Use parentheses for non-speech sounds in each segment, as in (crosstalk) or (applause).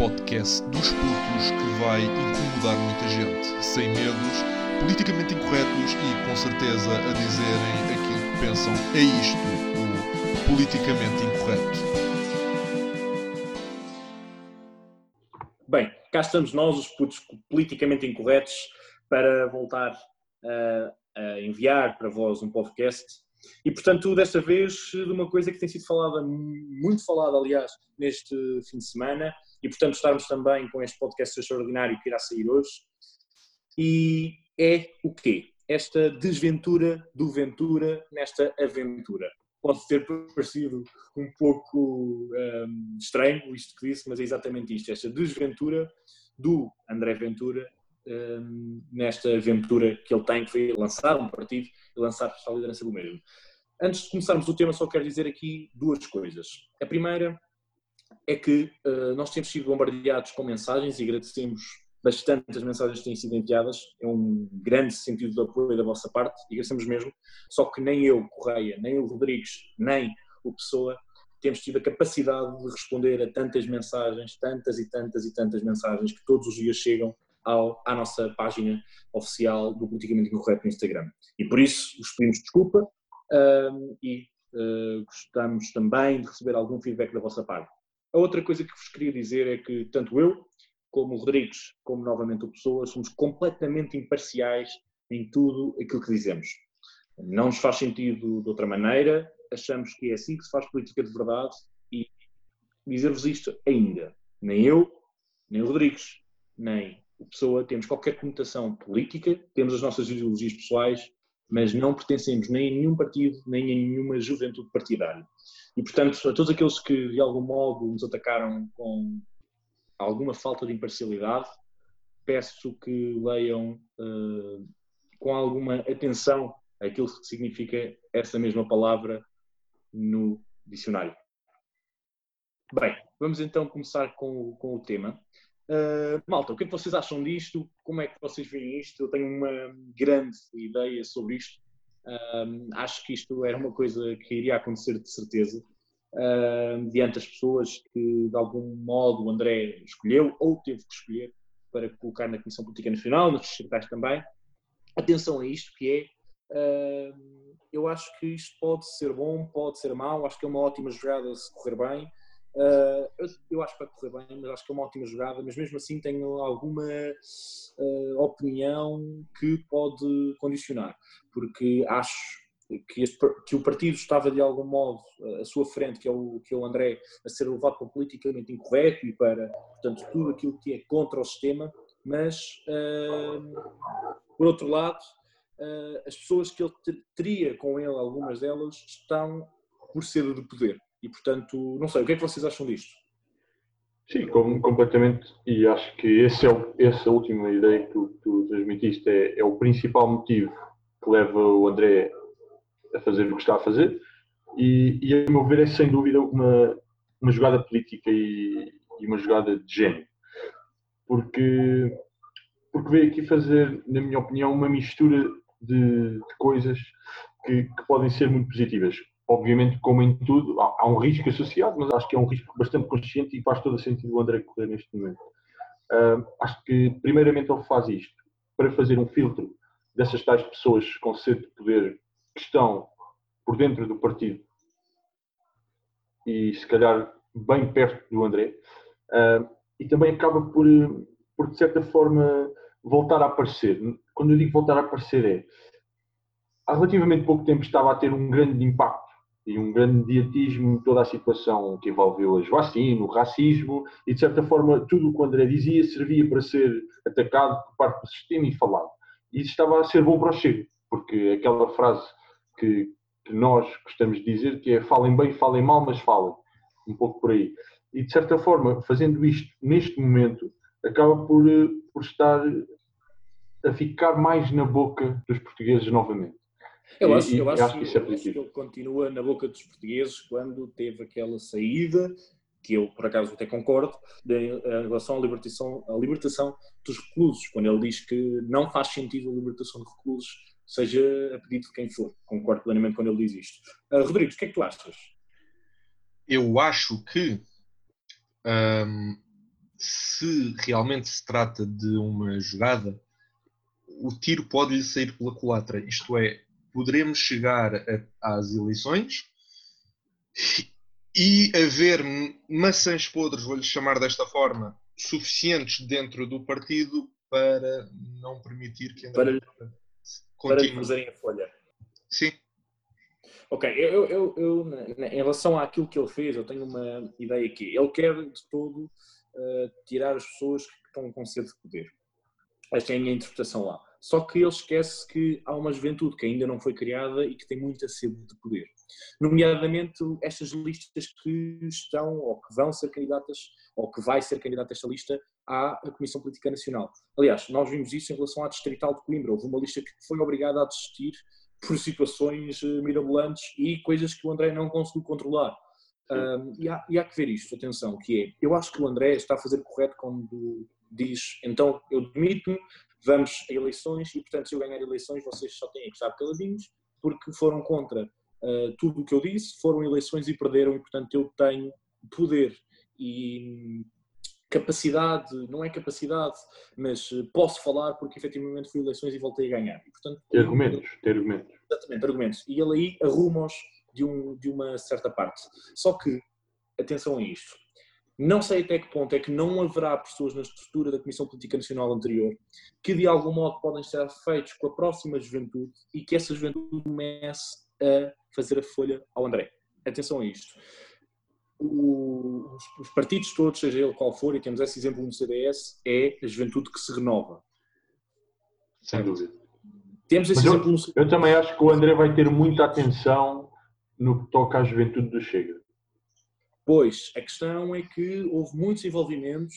podcast dos putos que vai incomodar muita gente, sem medos, politicamente incorretos e com certeza a dizerem aquilo que pensam. É isto, o politicamente incorreto. Bem, cá estamos nós, os putos politicamente incorretos, para voltar a, a enviar para vós um podcast e, portanto, desta vez, de uma coisa que tem sido falada, muito falada, aliás, neste fim de semana, e, portanto, estarmos também com este podcast extraordinário que irá sair hoje. E é o quê? Esta desventura do Ventura nesta aventura. Pode ter parecido um pouco um, estranho isto que disse, mas é exatamente isto. Esta desventura do André Ventura um, nesta aventura que ele tem, que foi lançar um partido e lançar a liderança do mesmo. Antes de começarmos o tema, só quero dizer aqui duas coisas. A primeira é que uh, nós temos sido bombardeados com mensagens e agradecemos bastante as mensagens que têm sido enviadas. É um grande sentido de apoio da vossa parte e agradecemos mesmo. Só que nem eu, Correia, nem o Rodrigues, nem o Pessoa temos tido a capacidade de responder a tantas mensagens, tantas e tantas e tantas mensagens que todos os dias chegam ao, à nossa página oficial do Politicamente Incorreto no Instagram. E por isso vos pedimos desculpa um, e uh, gostamos também de receber algum feedback da vossa parte. A outra coisa que vos queria dizer é que tanto eu, como o Rodrigues, como novamente o Pessoa, somos completamente imparciais em tudo aquilo que dizemos. Não nos faz sentido de outra maneira, achamos que é assim que se faz política de verdade e dizer-vos isto ainda. Nem eu, nem o Rodrigues, nem o Pessoa temos qualquer conotação política, temos as nossas ideologias pessoais, mas não pertencemos nem a nenhum partido, nem a nenhuma juventude partidária. E, portanto, a todos aqueles que de algum modo nos atacaram com alguma falta de imparcialidade, peço que leiam uh, com alguma atenção aquilo que significa essa mesma palavra no dicionário. Bem, vamos então começar com, com o tema. Uh, malta, o que é que vocês acham disto? Como é que vocês veem isto? Eu tenho uma grande ideia sobre isto. Uh, acho que isto era uma coisa que iria acontecer de certeza, uh, diante das pessoas que de algum modo o André escolheu ou teve que escolher para colocar na Comissão Política Nacional, nos distritais também. Atenção a isto, que é, eu acho que isto pode ser bom, pode ser mau, acho que é uma ótima jogada se correr bem, Uh, eu, eu, acho que vai correr bem, mas acho que é uma ótima jogada, mas mesmo assim tenho alguma uh, opinião que pode condicionar, porque acho que, este, que, o partido estava de algum modo à sua frente, que é o, que é o André, a ser levado para o politicamente incorreto e para, portanto, tudo aquilo que é contra o sistema, mas, uh, por outro lado, as pessoas que ele teria com ele, algumas delas, estão por sede de poder e, portanto, não sei, o que é que vocês acham disto? Sim, completamente, e acho que esse é o, essa última ideia que tu, tu transmitiste é, é, o principal motivo que leva o André a fazer o que está a fazer, e, e a meu ver é sem dúvida uma, uma jogada política e, e uma jogada de gênio, porque, porque veio aqui fazer, na minha opinião, uma mistura de, de coisas que, que podem ser muito positivas obviamente, como em tudo, há, um risco associado, mas acho que é um risco bastante consciente e faz todo sentido o André correr neste momento. Uh, acho que, primeiramente, ele faz isto para fazer um filtro dessas tais pessoas com sede de poder que estão por dentro do partido e, se calhar, bem perto do André. Uh, e também acaba por, por, de certa forma, voltar a aparecer. Quando eu digo voltar a aparecer, é há relativamente pouco tempo estava a ter um grande impacto e um grande mediatismo em toda a situação que envolveu a vacina, o racismo e, de certa forma, tudo o que o André dizia servia para ser atacado por parte do sistema e falado. E isso estava a ser bom para o Chego, porque aquela frase que, que nós gostamos de dizer, que é falem bem, falem mal, mas falem. Um pouco por aí. E, de certa forma, fazendo isto neste momento, acaba por, eh, por estar a ficar mais na boca dos portugueses novamente. Eu acho, eu acho, acho que isso é positivo. que ele continua na boca dos portugueses quando teve aquela saída, que eu por acaso até concordo, de, em relação à libertação, à libertação dos reclusos, quando ele diz que não faz sentido a libertação de reclusos, seja a pedido de quem for. Concordo plenamente quando ele diz isto. Uh, Rodrigo, o que é que tu achas? Eu acho que, um, se realmente se trata de uma jogada, o tiro pode lhe sair pela culatra. Isto é, poderemos chegar a, às eleições e haver maçãs podres, vou-lhe chamar desta forma, suficientes dentro do partido para não permitir que André para, continue. Para fazerem a folha. Sim. Ok, eu, eu, eu, em relação àquilo que ele fez, eu tenho uma ideia aqui. Ele quer de todo uh, tirar as pessoas que estão com sede de poder. Esta é a minha interpretação lá. Só que ele esquece que há uma juventude que ainda não foi criada e que tem muita sede de poder. Nomeadamente estas listas que estão ou que vão ser candidatas ou que vai ser candidata esta lista à Comissão Política Nacional. Aliás, nós vimos isso em relação à Distrital de Coimbra. Houve uma lista que foi obrigada a desistir por situações eh, mirabolantes e coisas que o André não conseguiu controlar. Um, e, há, e, há, que ver isto, atenção, que é, eu acho que o André está a fazer correto quando diz, então eu demito-me, vamos a eleições e portanto se eu ganhar eleições vocês só têm que estar caladinhos porque foram contra uh, tudo o que eu disse, foram eleições e perderam e portanto eu tenho poder e capacidade, não é capacidade, mas eh, posso falar porque efetivamente fui eleições e voltei a ganhar. E, portanto, ter argumentos, ter argumentos. Exatamente, argumentos. E ele aí arruma-os de, um, de uma certa parte. Só que, atenção a isto, não sei até que ponto é que não haverá pessoas na estrutura da Comissão Política Nacional anterior que de algum modo podem ser feitos com a próxima juventude e que essa juventude comece a fazer a folha ao André. Atenção a isto o, os, partidos todos, seja ele qual for, e temos esse exemplo no CDS, é a juventude que se renova. Sem dúvida. Temos esse Mas exemplo eu, no CDS. Eu também acho que o André vai ter muita atenção no que toca à juventude do Chega. Pois, a questão é que houve muitos envolvimentos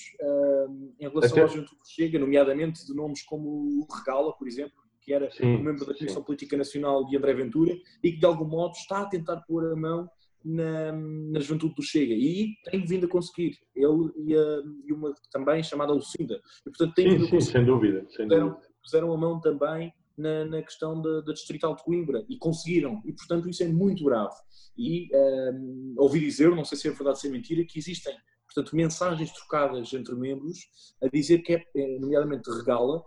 em relação Até... à juventude do Chega, nomeadamente de nomes como o Regala, por exemplo, que era sim, um membro da Comissão sim. Política Nacional de André Ventura e que de algum modo está a tentar pôr a mão na, na juventude do Chega e tem vindo a conseguir. Ele e, a, e uma também chamada Lucinda. E, portanto, tem sim, sim, sem dúvida. Sem puseram, dúvida. puseram a mão também na, na questão da, da, Distrital de Coimbra e conseguiram. E, portanto, isso é muito grave. E um, ouvi dizer, não sei se é verdade ou se é mentira, que existem, portanto, mensagens trocadas entre membros a dizer que é, eh, nomeadamente regala,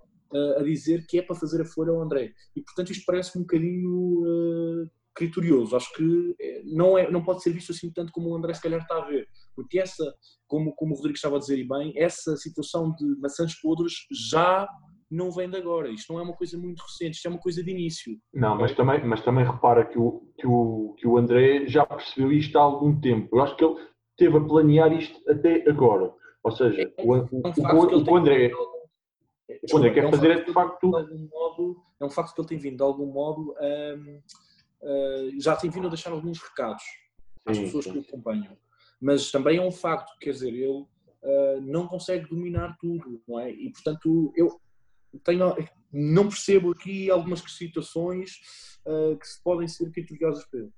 a dizer que é para fazer a folha ao André. E, portanto, isto parece um bocadinho uh, criterioso. Acho que eh, não, é, não pode ser visto assim tanto como o André se calhar está a ver. Porque essa, como, como o Rodrigo estava a dizer e bem, essa situação de maçãs podres já não vem de agora. Isto não é uma coisa muito recente, isto é uma coisa de início. Não, mas também, mas também repara que o, que, o, que o André já percebeu isto há algum tempo. Eu acho que ele teve a planear isto até agora. Ou seja, é, o, o, o, o André. O André quer é fazer é de facto. De modo, é um facto que ele tem vindo de algum modo já tem vindo a deixar alguns recados às pessoas que o acompanham. Mas também é um facto, quer dizer, ele uh, não consegue dominar tudo, não é? E portanto, eu tenho, não percebo aqui algumas situações uh, que podem ser criteriosas para ele.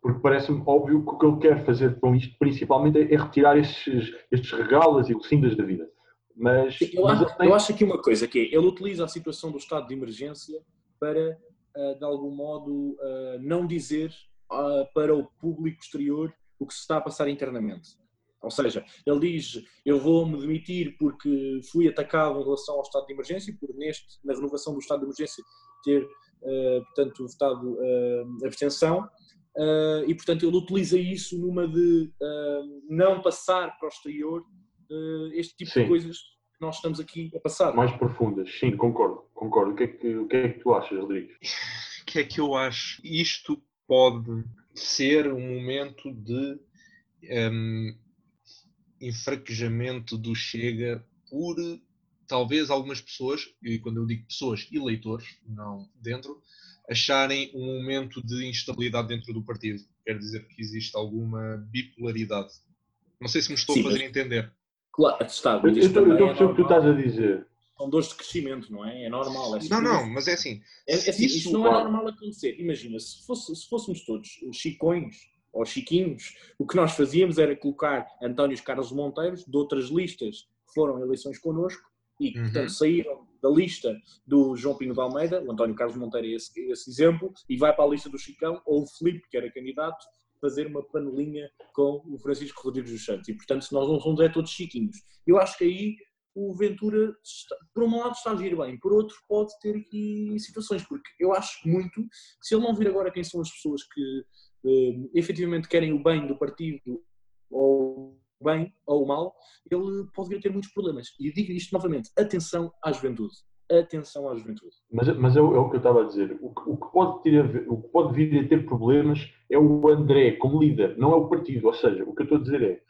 Porque parece-me óbvio que o que ele quer fazer com isto, principalmente, é retirar estes, estes regalos e lucindas da vida. Mas, eu, mas acho, tem... eu acho aqui uma coisa, que é, ele utiliza a situação do estado de emergência para eh, de algum modo, eh, não dizer eh, para o público exterior o que se está a passar internamente. Ou seja, ele diz: Eu vou-me demitir porque fui atacado em relação ao estado de emergência, por neste, na renovação do estado de emergência, ter, portanto, votado a abstenção. e, portanto, ele utiliza isso numa de não passar para o exterior este tipo Sim. de coisas nós estamos aqui a passar. Mais profundas, sim, concordo, concordo. O que é que, o que, é que tu achas, Rodrigues? O que é que eu acho? Isto pode ser um momento de um, enfraquejamento do Chega por talvez algumas pessoas, e quando eu digo pessoas, eleitores, não dentro, acharem um momento de instabilidade dentro do partido. Quer dizer que existe alguma bipolaridade. Não sei se me estou Sim, a fazer mas... entender. Claro, está. Eu estou a perceber o que tu estás a dizer. São dores de crescimento, não é? É normal. É não, não, mas é assim. É, é assim isso, não é normal acontecer. Imagina, se, fosse, se fôssemos todos chicões ou chiquinhos, o que nós fazíamos era colocar António Carlos Monteiros de outras listas que foram eleições connosco e que, uhum. portanto, saíram da lista do João Pinho de Almeida, o António Carlos Monteiro é esse, esse exemplo, e vai para a lista do Chicão, ou o Filipe, que era candidato, fazer uma panelinha com o Francisco Rodrigues dos Santos. E, portanto, nós não somos é todos chiquinhos. Eu acho que aí o Ventura, está, por um lado, está a agir bem, por outro, pode ter aqui situações, porque eu acho muito que se ele não vir agora quem são as pessoas que eh, efetivamente querem o bem do partido ou o bem ou o mal, ele pode vir a ter muitos problemas. E digo isto novamente: atenção à juventude. Atenção à juventude. Mas, mas é, o, é o que eu estava a dizer. O o que pode ter, o que pode vir a ter problemas é o André como líder, não é o partido. Ou seja, o que eu estou a dizer é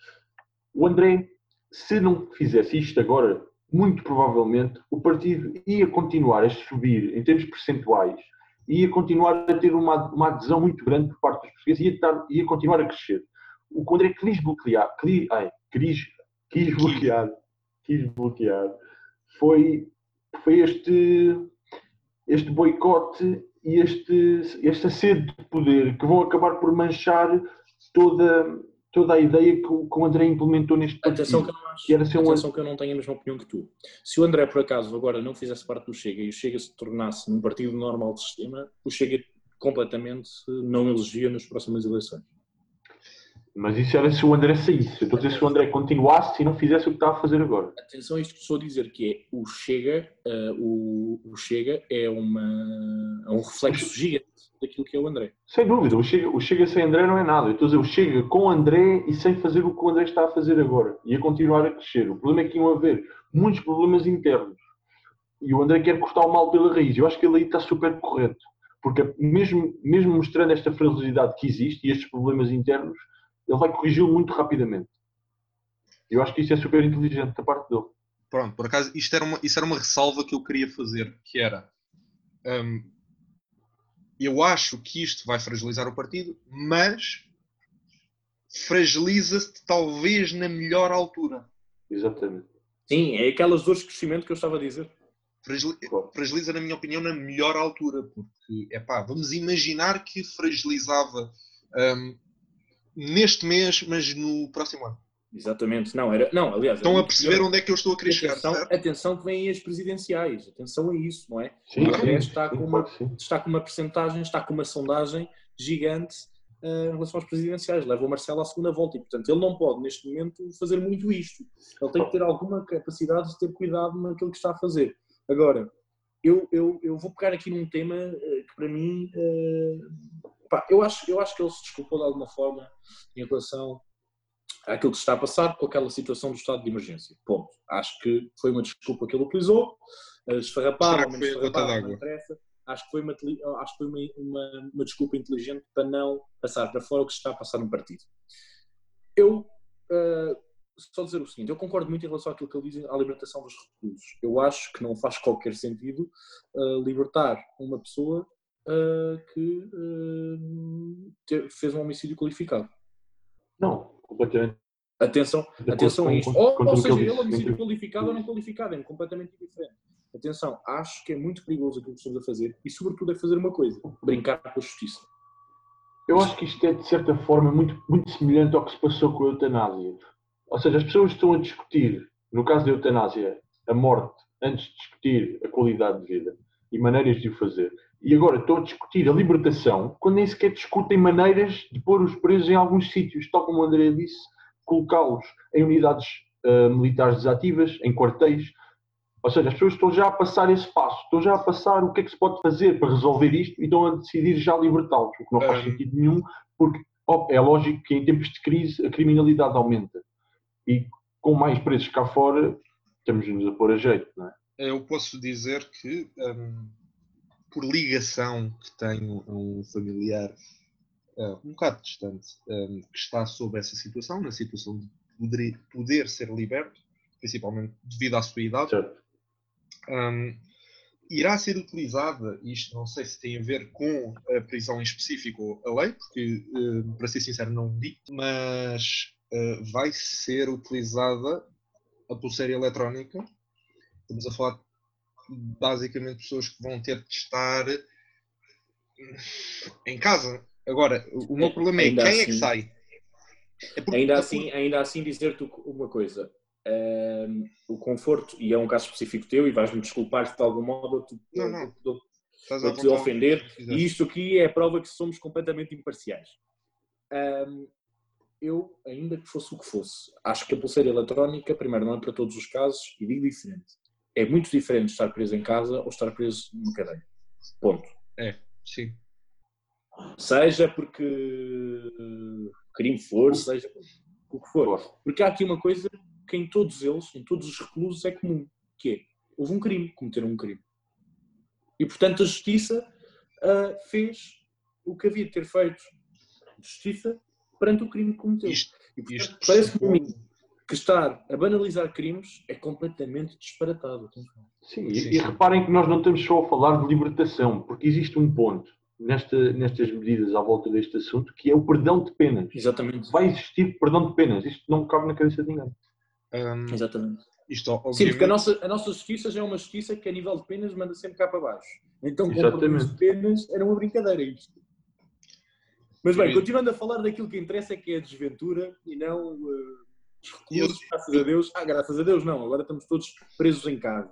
o André se não fizesse isto agora, muito provavelmente o partido ia continuar a subir em termos percentuais, ia continuar a ter uma, uma adesão muito grande por parte dos portugueses e ia, estar, ia continuar a crescer. O que o André quis bloquear, quis, ai, quis, quis bloquear, quis bloquear, foi, foi este, este boicote e este, esta sede de poder que vão acabar por manchar toda, toda a ideia que o, que o André implementou neste. Atenção que eu não, acho, que era ser atenção um... que eu não tenho a mesma opinião que tu. Se o André, por acaso, agora não fizesse parte do Chega e o Chega se tornasse um partido normal de sistema, o Chega completamente não elegia nas próximas eleições. Mas isso era se o André saísse. Eu estou a dizer se o André continuasse e não fizesse o que está a fazer agora. Atenção a isto que estou a dizer, que é o Chega, uh, o, o, Chega é, uma, é um reflexo gigante daquilo que é o André. Sem dúvida, o Chega, o Chega sem André não é nada. Eu estou a dizer, o Chega com André e sem fazer o que o André está a fazer agora. E a continuar a crescer. O problema é que iam haver muitos problemas internos. E o André quer cortar o mal pela raiz. Eu acho que ele aí está super correto. Porque mesmo, mesmo mostrando esta fragilidade que existe e estes problemas internos, ele vai corrigi-lo muito rapidamente. Eu acho que isso é super inteligente da parte dele. Pronto, por acaso, isto era uma, isso era uma ressalva que eu queria fazer, que era um, eu acho que isto vai fragilizar o partido, mas fragiliza-se talvez na melhor altura. Exatamente. Sim, é aquelas dores de crescimento que eu estava a dizer. Fragiliza, na minha opinião, na melhor altura, porque, é pá, vamos imaginar que fragilizava um, neste mês, mas no próximo ano. Exatamente, não, era, não, aliás... Estão a perceber onde é que eu estou a querer chegar, atenção, atenção que vêm as presidenciais, atenção a isso, não é? Sim, o está, com uma, está com uma percentagem, está com uma sondagem gigante uh, em relação às presidenciais, leva o Marcelo à segunda volta e, portanto, ele não pode, neste momento, fazer muito isto. Ele tem que ter alguma capacidade de ter cuidado naquilo que está a fazer. Agora, eu, eu, eu vou pegar aqui num tema uh, que, para mim, uh, Pá, eu, acho, eu acho que ele se desculpou de alguma forma em relação àquilo que se está a passar com aquela situação do estado de emergência. Ponto. Acho que foi uma desculpa que ele utilizou, esfarrapar, ou menos esfarrapar, não interessa. Acho que foi, uma, acho que foi uma, uma, uma, desculpa inteligente para não passar para fora o que se está a passar no partido. Eu, uh, só dizer o seguinte, eu concordo muito em relação àquilo que ele diz à libertação dos reclusos. Eu acho que não faz qualquer sentido uh, libertar uma pessoa uh, que uh, fez um homicídio qualificado. Não, completamente. Atenção, atenção a isto. ou, ou seja, ele homicídio qualificado ou não qualificado, é completamente diferente. Atenção, acho que é muito perigoso aquilo que estamos a fazer e, sobretudo, é fazer uma coisa: brincar com a justiça. Eu acho que isto é, de certa forma, muito, muito semelhante ao que se passou com a eutanásia. Ou seja, as pessoas estão a discutir, no caso da eutanásia, a morte antes de discutir a qualidade de vida e maneiras de o fazer e agora estão a discutir a libertação quando nem sequer discutem maneiras de pôr os presos em alguns sítios, tal como o André disse, colocá-los em unidades uh, militares desativas, em quartéis. Ou seja, as pessoas estão já a passar esse passo, estão já a passar o que é que se pode fazer para resolver isto e estão a decidir já libertá-los, o que não faz sentido nenhum, porque oh, é lógico que em tempos de crise a criminalidade aumenta. E com mais presos cá fora, estamos-nos a pôr a jeito, não é? Eu posso dizer que. Um por ligação que tenho a um familiar uh, um bocado distante um, que está sob essa situação, na situação de poder, poder ser liberto, principalmente devido à sua idade, um, irá ser utilizada, isto não sei se tem a ver com a prisão em específico ou a lei, porque, uh, para ser sincero, não digo, mas uh, vai ser utilizada a pulseira eletrónica. Estamos a falar basicamente pessoas que vão ter de estar em casa. Agora, o meu problema é ainda quem assim, é que assim- sai. É porque, ainda, assim, ainda assim, dizer-te uma coisa: um, o conforto, e é um caso específico teu, e vais-me desculpar se de algum modo eu te, Não, não. à te ofender, e isto aqui é a prova que somos completamente imparciais. Um, eu, ainda que fosse o que fosse, acho que a pulseira eletrónica, primeiro, não é para todos os casos, e digo diferente. É muito diferente estar preso em casa ou estar preso numa cadeia. Ponto. Sim. Seja porque crime for, seja o que for. Porque há aqui uma coisa que em todos eles, em todos os reclusos, é comum, que é, houve um crime, cometeram um crime. E, portanto, a justiça ah, fez o que havia de ter feito. Justiça perante o crime que cometeu. Isto, e, portanto, isto parece-me que estar a banalizar crimes é completamente disparatado. Sim, e, Sim, e reparem que nós não estamos só a falar de libertação, porque existe um ponto nesta, nestas medidas à volta deste assunto que é o perdão de penas. Exatamente. Vai existir perdão de penas. Isto não cabe na cabeça de ninguém. Hum, Exatamente. isto, Sim, porque a nossa, a nossa justiça já é uma justiça que a nível de penas manda sempre cá para baixo. Então, com de penas, era uma brincadeira isto. Mas bem, continuando a falar daquilo que interessa, que é a desventura e não uh, os reclusos, Eu- graças a Deus. Ah, graças a Deus não, agora estamos todos presos em casa.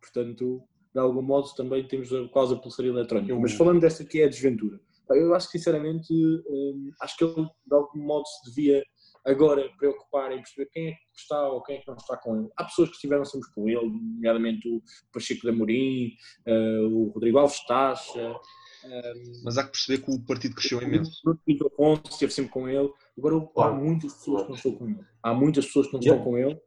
Portanto, de algum modo também temos a causa pulseira eletrónica. Mas falando desta que é a desventura, eu acho que sinceramente, hum, acho que ele de algum modo se devia agora preocupar em perceber quem é que está ou quem é que não está com ele. Há pessoas que estiveram sempre com ele, nomeadamente o Pacheco de Amorim, eh, o Rodrigo Alves hum, mas há que perceber que o partido cresceu imenso. o Pinto Afonso esteve sempre com ele. Agora há Claro. muitas pessoas que não estão com ele. Há muitas pessoas que não estão com ele.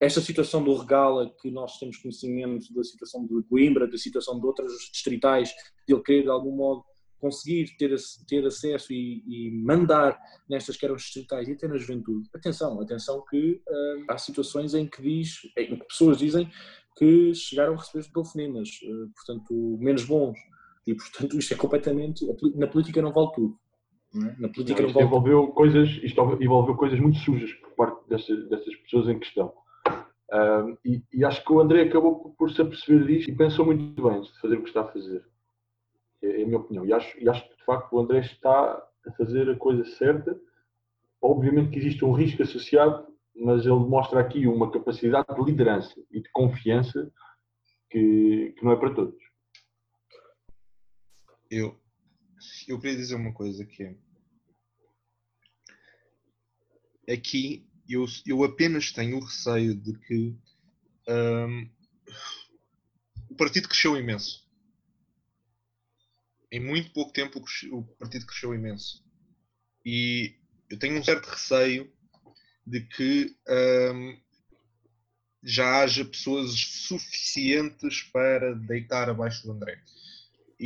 Esta situação do Regala, que nós temos conhecimento da situação de Coimbra, da situação de outras distritais, de ele querer de algum modo conseguir ter, ter acesso e, e mandar nestas que eram distritais e até na juventude. Atenção, atenção que hum, há situações em que, diz, em que pessoas dizem que chegaram a receber telefonemas, eh, portanto, menos bons. E, portanto, isto é completamente. Na política não vale tudo. Não é? Na política não, Isto vale envolveu coisas, isto envolveu coisas muito sujas por parte dessas, dessas pessoas em questão. Ahm, e, e acho que o André acabou por, por se aperceber disto e pensou muito bem de fazer o que está a fazer. É, é a minha opinião. E acho, e acho que de facto o André está a fazer a coisa certa. Obviamente que existe um risco associado, mas ele demonstra aqui uma capacidade de liderança e de confiança que, que não é para todos. Eu, eu queria dizer uma coisa que é. Aqui eu, eu apenas tenho o receio de que hum, o partido cresceu imenso. Em muito pouco tempo o partido cresceu imenso. E eu tenho um certo receio de que hum, já haja pessoas suficientes para deitar abaixo do André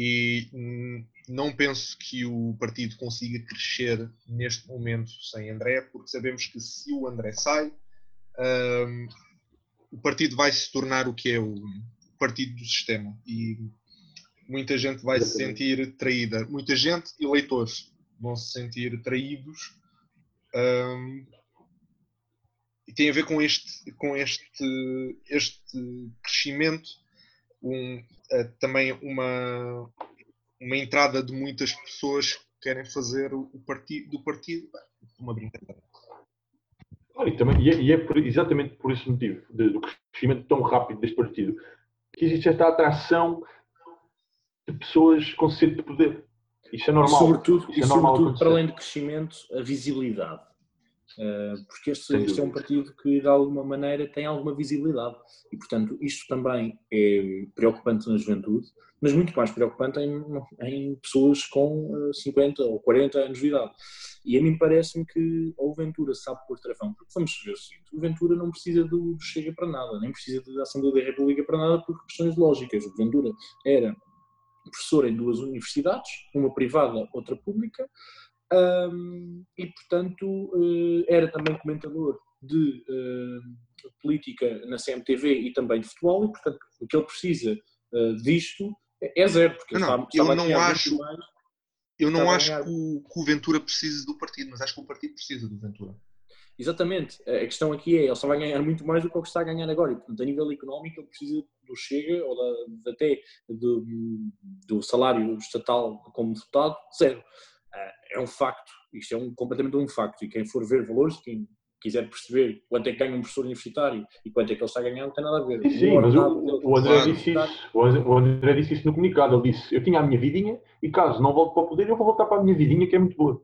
e hum, não penso que o partido consiga crescer neste momento sem André, porque sabemos que se o André sai, hum, o partido vai se tornar o que é o partido do sistema. E muita gente vai se sentir traída, muita gente, eleitores, vão se sentir traídos. hum, e tem a ver com este, com este, este crescimento, um, eh, também uma, uma entrada de muitas pessoas que querem fazer o, o partido, do partido uma brincadeira. Claro, e, também, e é, e é por- exatamente por esse motivo, de- do crescimento tão rápido deste partido, que existe esta atração de pessoas com sede de poder. Isso é normal. E sobretudo, Isso e é normal sobretudo para além de crescimento, a visibilidade. Uh, porque este, este é um partido que, de alguma maneira, tem alguma visibilidade. E, portanto, isto também é preocupante na juventude, mas muito mais preocupante em, em pessoas com uh, 50 ou 40 anos de idade. E a mim parece-me que ou o Ventura sabe pôr travão, porque vamos ver o seguinte: o Ventura não precisa do, do Chega para nada, nem precisa da Assembleia da República para nada por questões lógicas. O Ventura era professor em duas universidades, uma privada, outra pública, um, e portanto uh, era também comentador de uh, política na CMTV e também de futebol, e portanto o que ele precisa uh, disto é zero, porque ele Não, está, está eu não acho- mais. Eu não acho que o, que o Ventura precise do partido, mas acho que o partido precisa do Ventura. Exatamente. A questão aqui é, ele só vai ganhar muito mais do que o que está a ganhar agora. E, portanto, a nível económico, ele precisa do Chega, ou da, até do, do salário estatal como deputado, zero. Ah, É um facto. Isto é um, completamente um facto. E quem for ver valores, quem quiser perceber quanto é que ganha um professor universitário e quanto é que ele está a ganhar, não tem nada a ver. Sim, sim mas o, o, André Claro. disse isso, o André- disse isso no comunicado. Ele disse: Eu tinha a minha vidinha e caso não volte para o poder, eu vou voltar para a minha vidinha que é muito boa.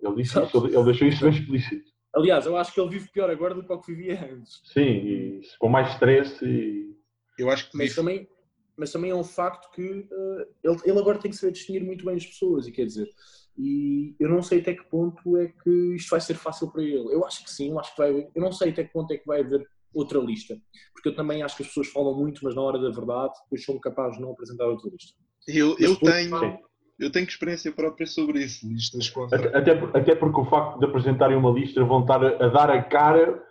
Ele disse isso, ele, deixou isso bem explícito. Aliás, eu acho que ele vive pior agora do que o que vivia antes. Sim, e com mais stress e. Eu acho que Mas também, mas também é um facto que eh, ele, ele agora tem que saber distinguir muito bem as pessoas, e quer dizer, e eu não sei até que ponto é que isto vai ser fácil para ele. Eu acho que sim, eu acho que vai eu não sei até que ponto é que vai haver outra lista, porque eu também acho que as pessoas falam muito, mas na hora da verdade depois são capazes de não apresentar outra lista. eu, Mas eu por- tenho, Sim. eu tenho experiência própria sobre isso, listas contra. Até, até por- até porque o facto de apresentarem uma lista vão estar a, a dar a cara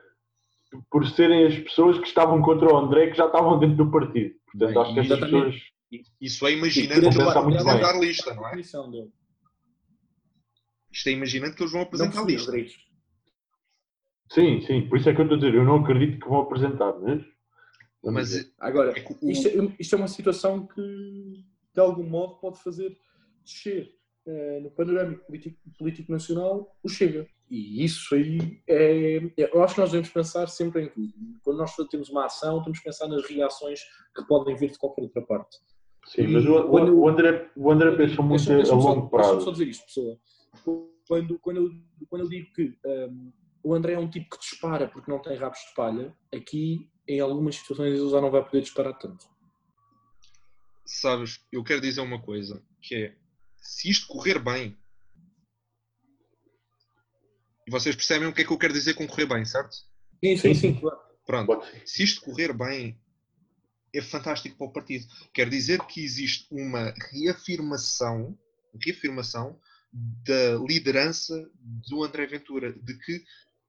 por serem as pessoas que estavam contra o André que já estavam dentro do partido. Portanto, Bem, acho que essas pessoas. Isso é imaginando muito bem. apresentar lista, não é? Isto é imaginando que eles vão Não apresentar os lista. Sim, sim, por isso é que eu estou a dizer, eu não acredito que vão apresentar, mas. vamos Mas ver. Agora, é isto, é- isto é uma situação que, de algum modo, pode fazer descer eh, no panorama político, político nacional o Chega. E isso aí é. é- Eu acho que nós devemos pensar sempre em tudo. Quando nós temos uma ação, temos que pensar nas reações que podem vir de qualquer outra parte. Sim, mas o, o, o André, o André pensa muito a longo Deixa-me só prazo. dizer isto, pessoa. Quando, quando, eu, quando eu digo que hum, o André é um tipo que dispara porque não tem rabos de palha, aqui, em algumas situações, ele já não vai poder disparar tanto. Sabes, eu quero dizer uma coisa, que é, se isto correr bem, e vocês percebem o que é que eu quero dizer com correr bem, certo? Sim, sim, sim. claro. Pronto. Se isto correr bem, é fantástico para o partido. Quer dizer que existe uma reafirmação, reafirmação da liderança do André Ventura, de que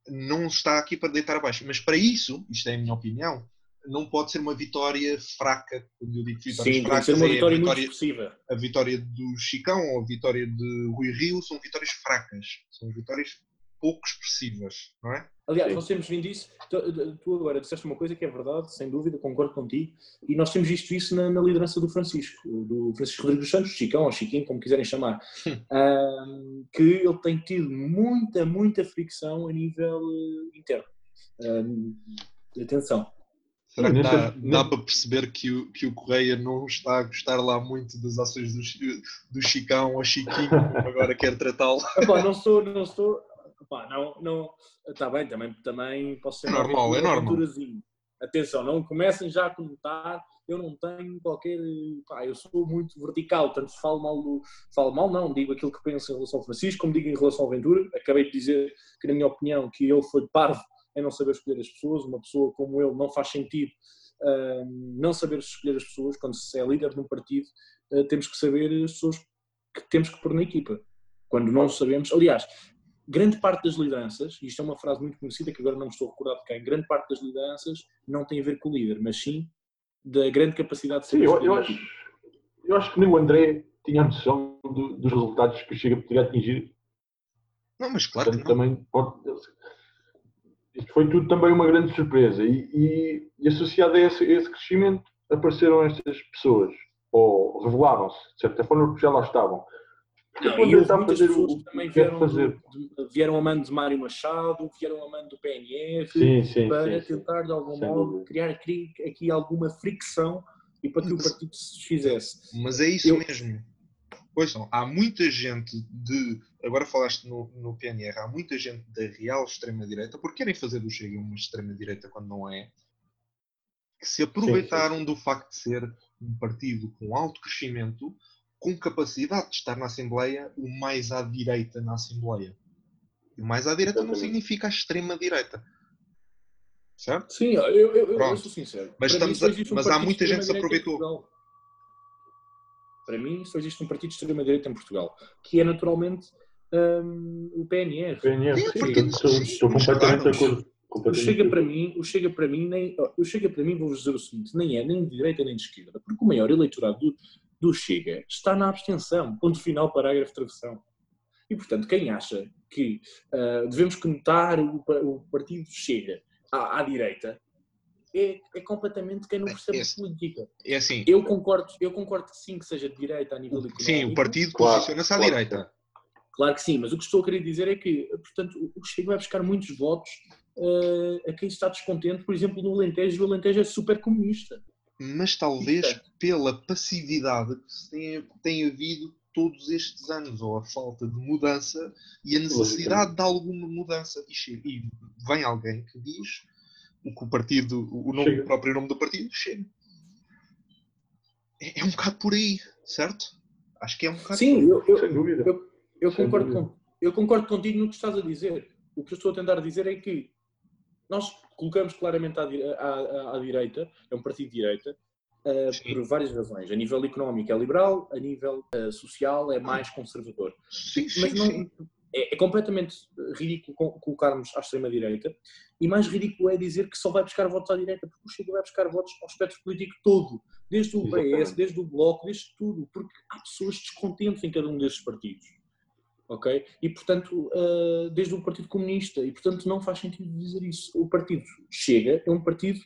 não está aqui para deitar abaixo. Mas para isso, isto é a minha opinião, não pode ser uma vitória fraca. Quando eu digo vitórias Sim, tem que fracas, ser uma é a vitória muito vitória, a vitória do Chicão ou a vitória de Rui Rio são vitórias fracas. São vitórias pouco expressivas, não é? Aliás, Sim. nós temos vindo isso. Tu, tu agora disseste uma coisa que é verdade, sem dúvida, concordo contigo, e nós temos visto isso na, na liderança do Francisco, do Francisco Rodrigues dos Santos, Chicão ou Chiquinho, como quiserem chamar, Ahm, que ele tem tido muita, muita fricção a nível eh, interno. Ahm, atenção. Será que dá, dá para perceber que o, que o Correia não está a gostar lá muito das ações do, do Chicão ou Chiquinho, como agora quer tratá-lo? Não sou, não sou. Epá, não, não. Está bem, também, também posso ser É normal, é normal. Atenção, não comecem já a comentar. Eu não tenho qualquer. Pá, eu sou muito vertical, tanto se falo mal do. Falo mal, não, digo aquilo que penso em relação ao Francisco, como digo em relação ao Ventura. Acabei de dizer que, na minha opinião, que ele foi parvo em não saber escolher as pessoas. Uma pessoa como ele não faz sentido hum, não saber escolher as pessoas. Quando se é líder de um partido, eh, temos que saber as pessoas que temos que pôr na equipa. Quando não sabemos. Aliás, grande parte das lideranças, e isto é uma frase muito conhecida que agora não me estou a recordar de quem, grande parte das lideranças não tem a ver com o líder, mas sim da grande capacidade de Sim, saber eu, acho, eu acho que nem o André tinha a noção do- dos resultados que o Chega poderia atingir. Não, mas claro que Portanto, não. também pode. Isto foi tudo também uma grande surpresa. E, e, e associado a esse, a esse crescimento apareceram estas pessoas, ou revelaram-se, de certa forma, porque já lá estavam. Não, e houve muitas pessoas o que também vieram, vieram a mando de Mário Machado, vieram a mando do PNR, Sim, sim, para sim, tentar de algum modo criar aqui, aqui alguma fricção e para que o (laughs) partido se desfizesse. Mas é isso Eu- mesmo. Ouçam, há muita gente de. Agora falaste no, no PNR, há muita gente da real extrema-direita, porque querem fazer do Chega uma extrema-direita quando não é, que se aproveitaram do facto de ser um partido com alto crescimento, com capacidade de estar na Assembleia, o mais à direita na Assembleia. E o mais à direita não significa a extrema-direita. Certo? Sim, eu, eu, eu- eu sou sincero. Mas Para mim estamos só a- um mas há muita gente que se aproveitou. Para mim só existe um partido de extrema-direita em Portugal, que é naturalmente hum, o PNR. PNR, Sim, sim, estou, estou completamente de acordo. O Chega para mim, o Chega para mim, nem, o Chega para mim, vou-vos dizer o seguinte, nem é nem de direita nem de esquerda, porque o maior eleitorado do, do Chega está na abstenção, ponto final, parágrafo, travessão. E, portanto, quem acha que ah, devemos conotar o, o partido Chega à, à direita é, é completamente quem não percebe de política. É assim. Eu concordo, eu concordo que sim, que seja de direita a nível económico. Sim, o partido Claro, posiciona-se à claro. direita. Claro que sim, mas o que estou a querer dizer é que, portanto, o Chega vai buscar muitos votos uh, a quem está descontente, por exemplo, no Alentejo, o Alentejo é super comunista. Mas talvez pela passividade que se tem, tem havido todos estes anos, ou a falta de mudança e a necessidade de alguma mudança. E, e vem alguém que diz o que o partido, o, nome, o próprio nome do partido, chega. É, é, um bocado por aí, certo? Acho que é um bocado Sim, eu, eu, Sem dúvida. Eu, eu concordo, com, eu concordo contigo no que estás a dizer. O que eu estou a tentar dizer é que nós colocamos claramente à, à, à direita, é um partido de direita, uh, por várias razões. A nível económico é liberal, a nível uh, social é mais conservador. Sim, Mas não, sim. É, é, completamente ridículo colocarmos à extrema-direita e mais ridículo é dizer que só vai buscar votos à direita, porque o Chega vai buscar votos ao espectro político todo, desde o PS, desde o Bloco, desde tudo, porque há pessoas descontentes em cada um destes partidos ok? E, portanto, uh, desde o Partido Comunista, e, portanto, não faz sentido dizer isso. O partido Chega é um partido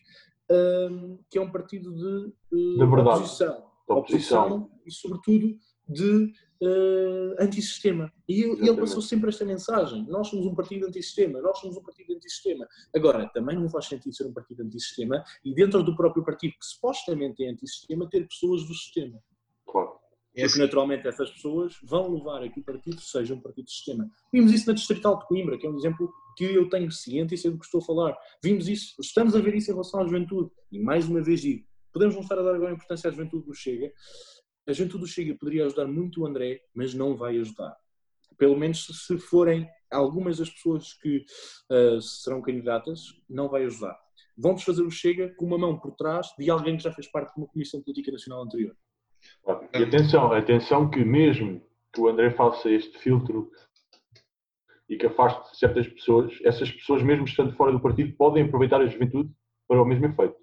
uh, que é um partido de, uh, de verdade. oposição. oposição. e, sobretudo, de uh, antissistema. E, e ele passou sempre esta mensagem. Nós somos um partido antissistema, nós somos um partido antissistema. Agora, também não faz sentido ser um partido antissistema e dentro do próprio partido que supostamente é antissistema, ter pessoas do sistema. Claro. É Porque naturalmente essas pessoas vão levar a que o partido seja um partido de sistema. Vimos isso na Distrital de Coimbra, que é um exemplo que eu tenho ciente e sei do que estou a falar. Vimos isso, estamos a ver isso em relação à juventude. E mais uma vez digo, podemos não estar a dar agora importância à juventude do Chega. A juventude do Chega poderia ajudar muito o André, mas não vai ajudar. Pelo menos se forem algumas das pessoas que uh, serão candidatas, não vai ajudar. Vamos fazer o Chega com uma mão por trás de alguém que já fez parte de uma Comissão Política Nacional anterior. E atenção, atenção que mesmo que o André faça este filtro e que afaste certas pessoas, essas pessoas, mesmo estando fora do partido, podem aproveitar a juventude para o mesmo efeito.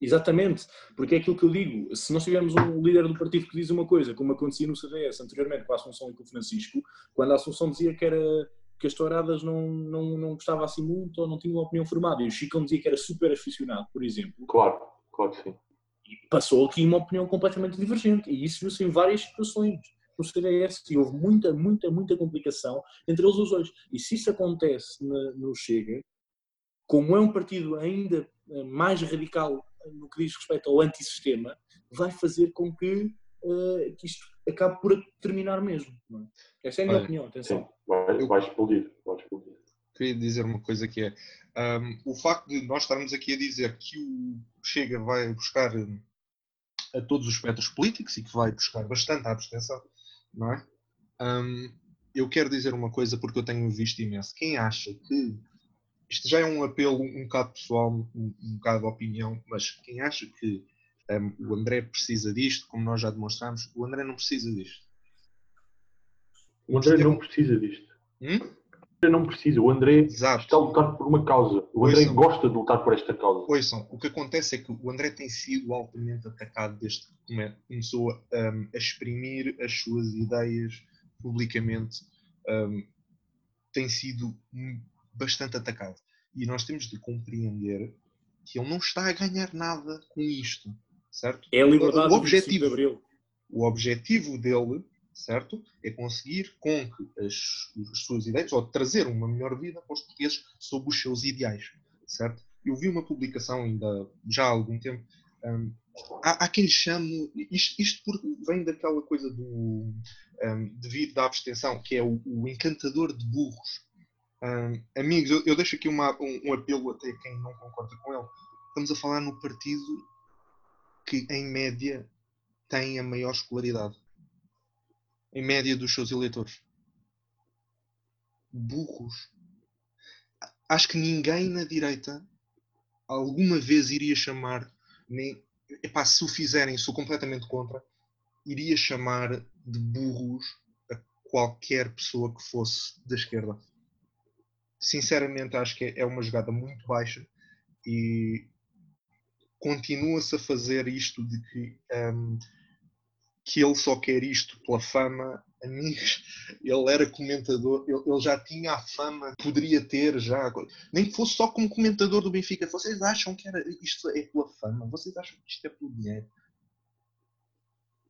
Exatamente, porque é aquilo que eu digo, se nós tivermos um líder do partido que diz uma coisa, como acontecia no CDS anteriormente com a Assunção e com o Francisco, quando a Assunção dizia que era que as touradas não, não, não gostava assim muito ou não tinha uma opinião formada, e o Chicão dizia que era super aficionado, por exemplo. Claro, claro que sim e passou aqui uma opinião completamente divergente. E isso viu-se em várias situações no CDS e houve muita, muita, muita complicação entre eles os dois. E se isso acontece no Chega, como é um partido ainda eh, mais radical no que diz respeito ao antissistema, vai fazer com que, uh, que isto acabe por terminar mesmo. É? Essa é a minha Olha, opinião, atenção. Sim, vai, vai explodir, vai explodir. Queria dizer uma coisa que é, um, o facto de nós estarmos aqui a dizer que o Chega vai buscar a todos os espectros políticos e que vai buscar bastante a abstenção, não é? Um, eu quero dizer uma coisa porque eu tenho visto imenso. Quem acha que isto já é um apelo um bocado pessoal, um, um bocado de opinião, mas quem acha que um, o André precisa disto, como nós já demonstramos, o André não precisa disto. O André não precisa disto. Hum? Não precisa. O André Exato. está a lutar por uma causa. O André Ouçam. gosta de lutar por esta causa. Ouçam, o que acontece é que o André tem sido altamente atacado desde que começou um, a exprimir as suas ideias publicamente. Um, tem sido bastante atacado. E nós temos de compreender que ele não está a ganhar nada com isto. Certo? É a liberdade o objetivo, de Abril. O objetivo dele certo? É conseguir com que as, as, suas ideias, ou trazer uma melhor vida para os portugueses sob os seus ideais, certo? Eu vi uma publicação ainda já há algum tempo, um, há, há, quem chame, isto, isto vem daquela coisa do um, devido da abstenção, que é o, o encantador de burros. Um, amigos, eu, eu, deixo aqui uma, um, apelo até quem não concorda com ele. Estamos a falar no partido que, em média, tem a maior escolaridade em média dos seus eleitores. Burros. Acho que ninguém na direita alguma vez iria chamar, nem, epá, se o fizerem, sou completamente contra, iria chamar de burros a qualquer pessoa que fosse da esquerda. Sinceramente, acho que é uma jogada muito baixa e continua-se a fazer isto de que um, que ele só quer isto pela fama. Amigos, ele era comentador, ele, ele, já tinha a fama que poderia ter já. Nem que fosse só como comentador do Benfica. Vocês acham que era, isto é pela fama? Vocês acham que isto é pelo dinheiro?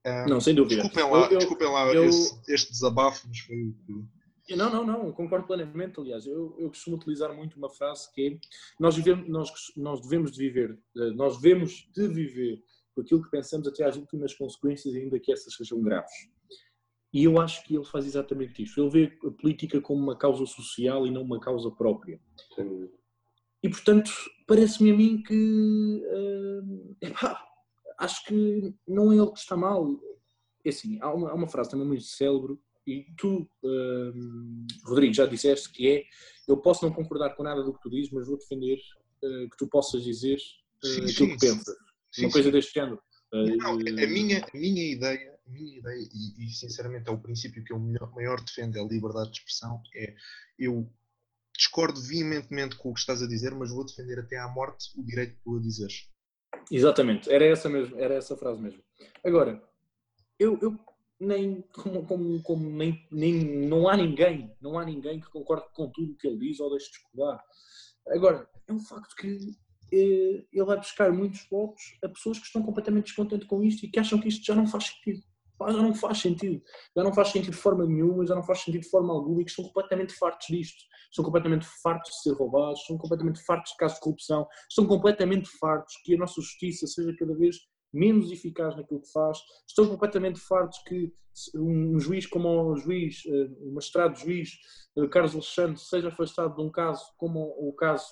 Um, não, sem dúvida. Desculpem lá, eu, desculpem lá eu, esse, este desabafo, mas foi o que, Não, não, não, concordo plenamente, aliás. Eu, eu costumo utilizar muito uma frase que é nós, vivemos, nós, nós devemos de viver, eh, nós devemos de viver com aquilo que pensamos até às últimas consequências, ainda que essas sejam graves. E eu acho que ele faz exatamente isto. Ele vê a política como uma causa social e não uma causa própria. Sim. E, portanto, parece-me a mim que. Uh, epá, acho que não é ele que está mal. É assim, há uma, há uma frase também muito célebre, e tu, uh, Rodrigo, já disseste que é: eu posso não concordar com nada do que tu dizes, mas vou defender uh, que tu possas dizer sim, aquilo sim, que pensas. Sim, uma coisa deste género. Não, a, minha, a minha ideia a minha ideia, e, e, sinceramente é o princípio que eu maior defendo, é a liberdade de expressão, é eu discordo veementemente com o que estás a dizer, mas vou defender até à morte o direito de tu a dizeres. Exatamente, era essa mesmo, era essa frase mesmo. Agora, eu, eu nem, como, como, como nem, nem, não há ninguém, não há ninguém que concorde com tudo o que ele diz ou deixe de discordar. Agora, é um facto que eh, ele vai buscar muitos votos a pessoas que estão completamente descontentes com isto e que acham que isto já não faz sentido já não faz sentido. Já não faz sentido de forma nenhuma, já não faz sentido de forma alguma e que estão completamente fartos disto. Estão completamente fartos de ser roubados, estão completamente fartos de casos de corrupção, estão completamente fartos que a nossa justiça seja cada vez menos eficaz naquilo que faz, estão completamente fartos que um juiz como o juiz, eh, o magistrado juiz eh, Carlos Alexandre seja afastado de um caso como o caso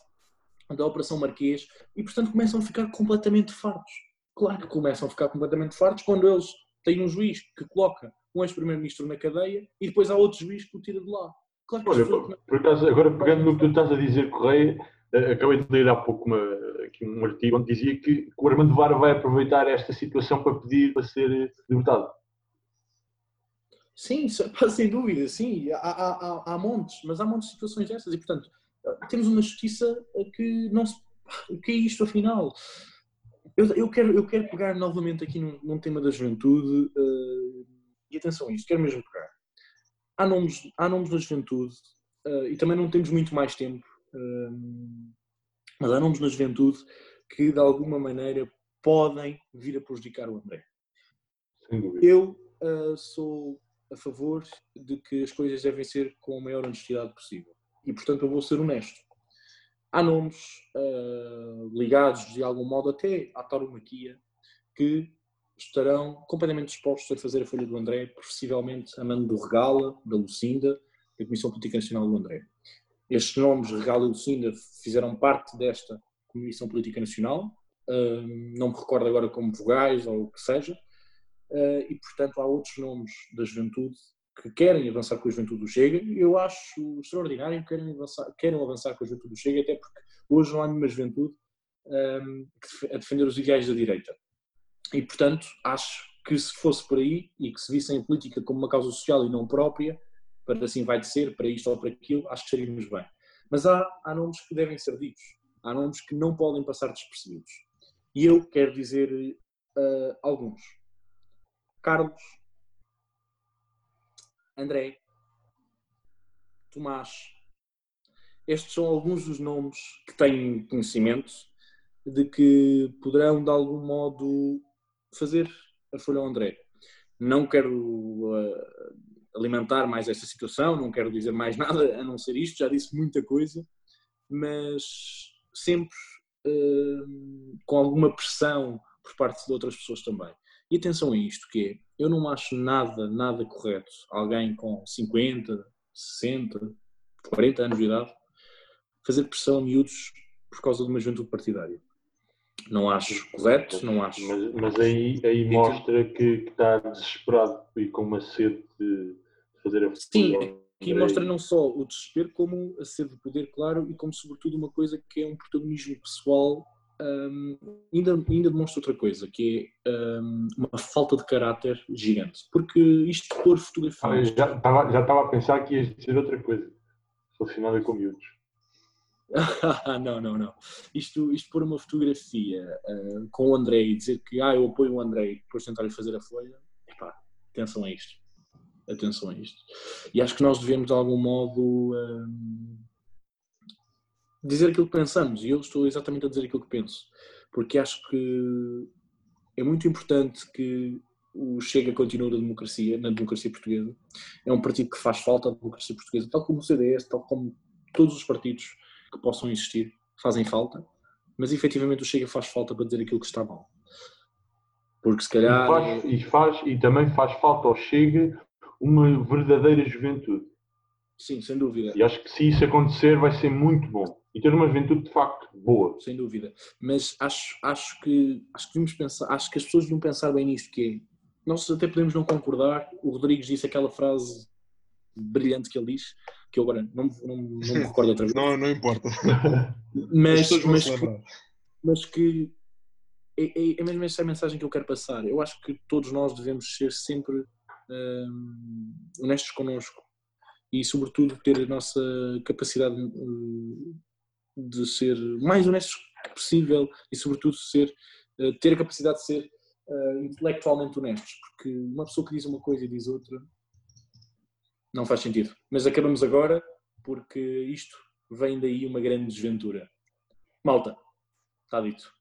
da Operação Marquês e, portanto, começam a ficar completamente fartos. Claro que começam a ficar completamente fartos quando eles tem um juiz que coloca um ex-primeiro-ministro na cadeia e depois há outro juiz que o tira de lá. Claro Olha, por, por acaso, agora pegando no que tu estás a dizer, Correia, eh, acabei de ler há pouco uma, aqui um artigo onde dizia que o Armando Vara vai aproveitar esta situação para pedir para ser libertado. Sim, (laughs) sem dúvida, sim. Há, há, há, montes, mas há montes de situações dessas e, portanto, temos uma justiça que não se. O que é isto afinal? Eu, eu, quero, eu quero pegar novamente aqui num, num tema da juventude uh, e atenção a isto, quero mesmo pegar. Há nomes, há nomes da juventude uh, e também não temos muito mais tempo, uh, mas há nomes na juventude que de alguma maneira podem vir a prejudicar o André. Eu sou a favor de que as coisas devem ser com a maior honestidade possível e portanto eu vou ser honesto. Há nomes uh, ligados de algum modo até à tauromaquia que estarão completamente dispostos a fazer a folha do André, possivelmente a mando do Regala, da Lucinda, da Comissão Política Nacional do André. Estes nomes, Regala e Lucinda, fizeram parte desta Comissão Política Nacional, uh, não me recordo agora como vogais ou o que seja, uh, e portanto há outros nomes da juventude que querem avançar com a juventude do Chega, eu acho extraordinário que querem avançar, querem avançar com a juventude do Chega, até porque hoje não há nenhuma juventude um, a defender os ideais da direita. E, portanto, acho que se fosse por aí e que se vissem a política como uma causa social e não própria, para assim vai de ser, para isto ou para aquilo, acho que estaríamos bem. Mas há, há nomes que devem ser ditos, há nomes que não podem passar despercebidos. E eu quero dizer uh, alguns. Carlos André, Tomás. Estes são alguns dos nomes que têm conhecimento de que poderão, de algum modo, fazer a Folha ao André. Não quero uh, alimentar mais esta situação, não quero dizer mais (laughs) nada a não ser isto, já disse muita coisa, mas sempre uh, com alguma pressão por parte de outras pessoas também. E atenção a isto, que é, eu não acho nada, nada correto alguém com 50, 60, 40 anos de idade fazer pressão a miúdos por causa de uma juventude partidária. Não acho correto, não acho. Mas, mas aí, aí mostra que, que, está desesperado e com uma sede de fazer a Sim, aqui mostra não só o desespero, como a sede de poder, claro, e como sobretudo uma coisa que é um protagonismo pessoal um, ainda, ainda demonstra outra coisa, que é um, uma falta de caráter gigante. Porque isto por fotografia. Ah, já estava já a pensar que ia dizer outra coisa relacionada com miúdos. (laughs) não, não, não. Isto, isto por uma fotografia uh, com o André e dizer que ah, eu apoio o André e depois tentar-lhe fazer a folha, epá, atenção a isto. Atenção a isto. E acho que nós devemos de algum modo. Um, dizer aquilo que pensamos e eu estou exatamente a dizer aquilo que penso, porque acho que é muito importante que o Chega continua na democracia, na democracia portuguesa. É um partido que faz falta à democracia portuguesa, tal como o CDS, tal como todos os partidos que possam existir fazem falta, mas efetivamente o Chega faz falta para dizer aquilo que está mal. Porque se calhar. E, faz, e, faz, e também faz falta ao Chega uma verdadeira juventude. Sim, sem dúvida. E acho que se isso acontecer vai ser muito bom. E ter uma juventude de facto boa. Sem dúvida. Mas acho, acho que acho que devemos pensar, acho que as pessoas deviam pensar bem nisto, que é, nós até podemos não concordar. O Rodrigues disse aquela frase brilhante que ele diz, que eu agora não, não, não me recordo outra vez. não, não importa. (laughs) Mas, mas, que, mas que é, é, é mesmo essa a mensagem que eu quero passar. Eu acho que todos nós devemos ser sempre hum, honestos connosco e, sobretudo, ter a nossa capacidade hum, de ser mais honestos possível e, sobretudo, ser, uh, ter a capacidade de ser uh, intelectualmente honestos, porque uma pessoa que diz uma coisa e diz outra não faz sentido. Mas acabamos agora porque isto vem daí uma grande desventura. Malta, está dito.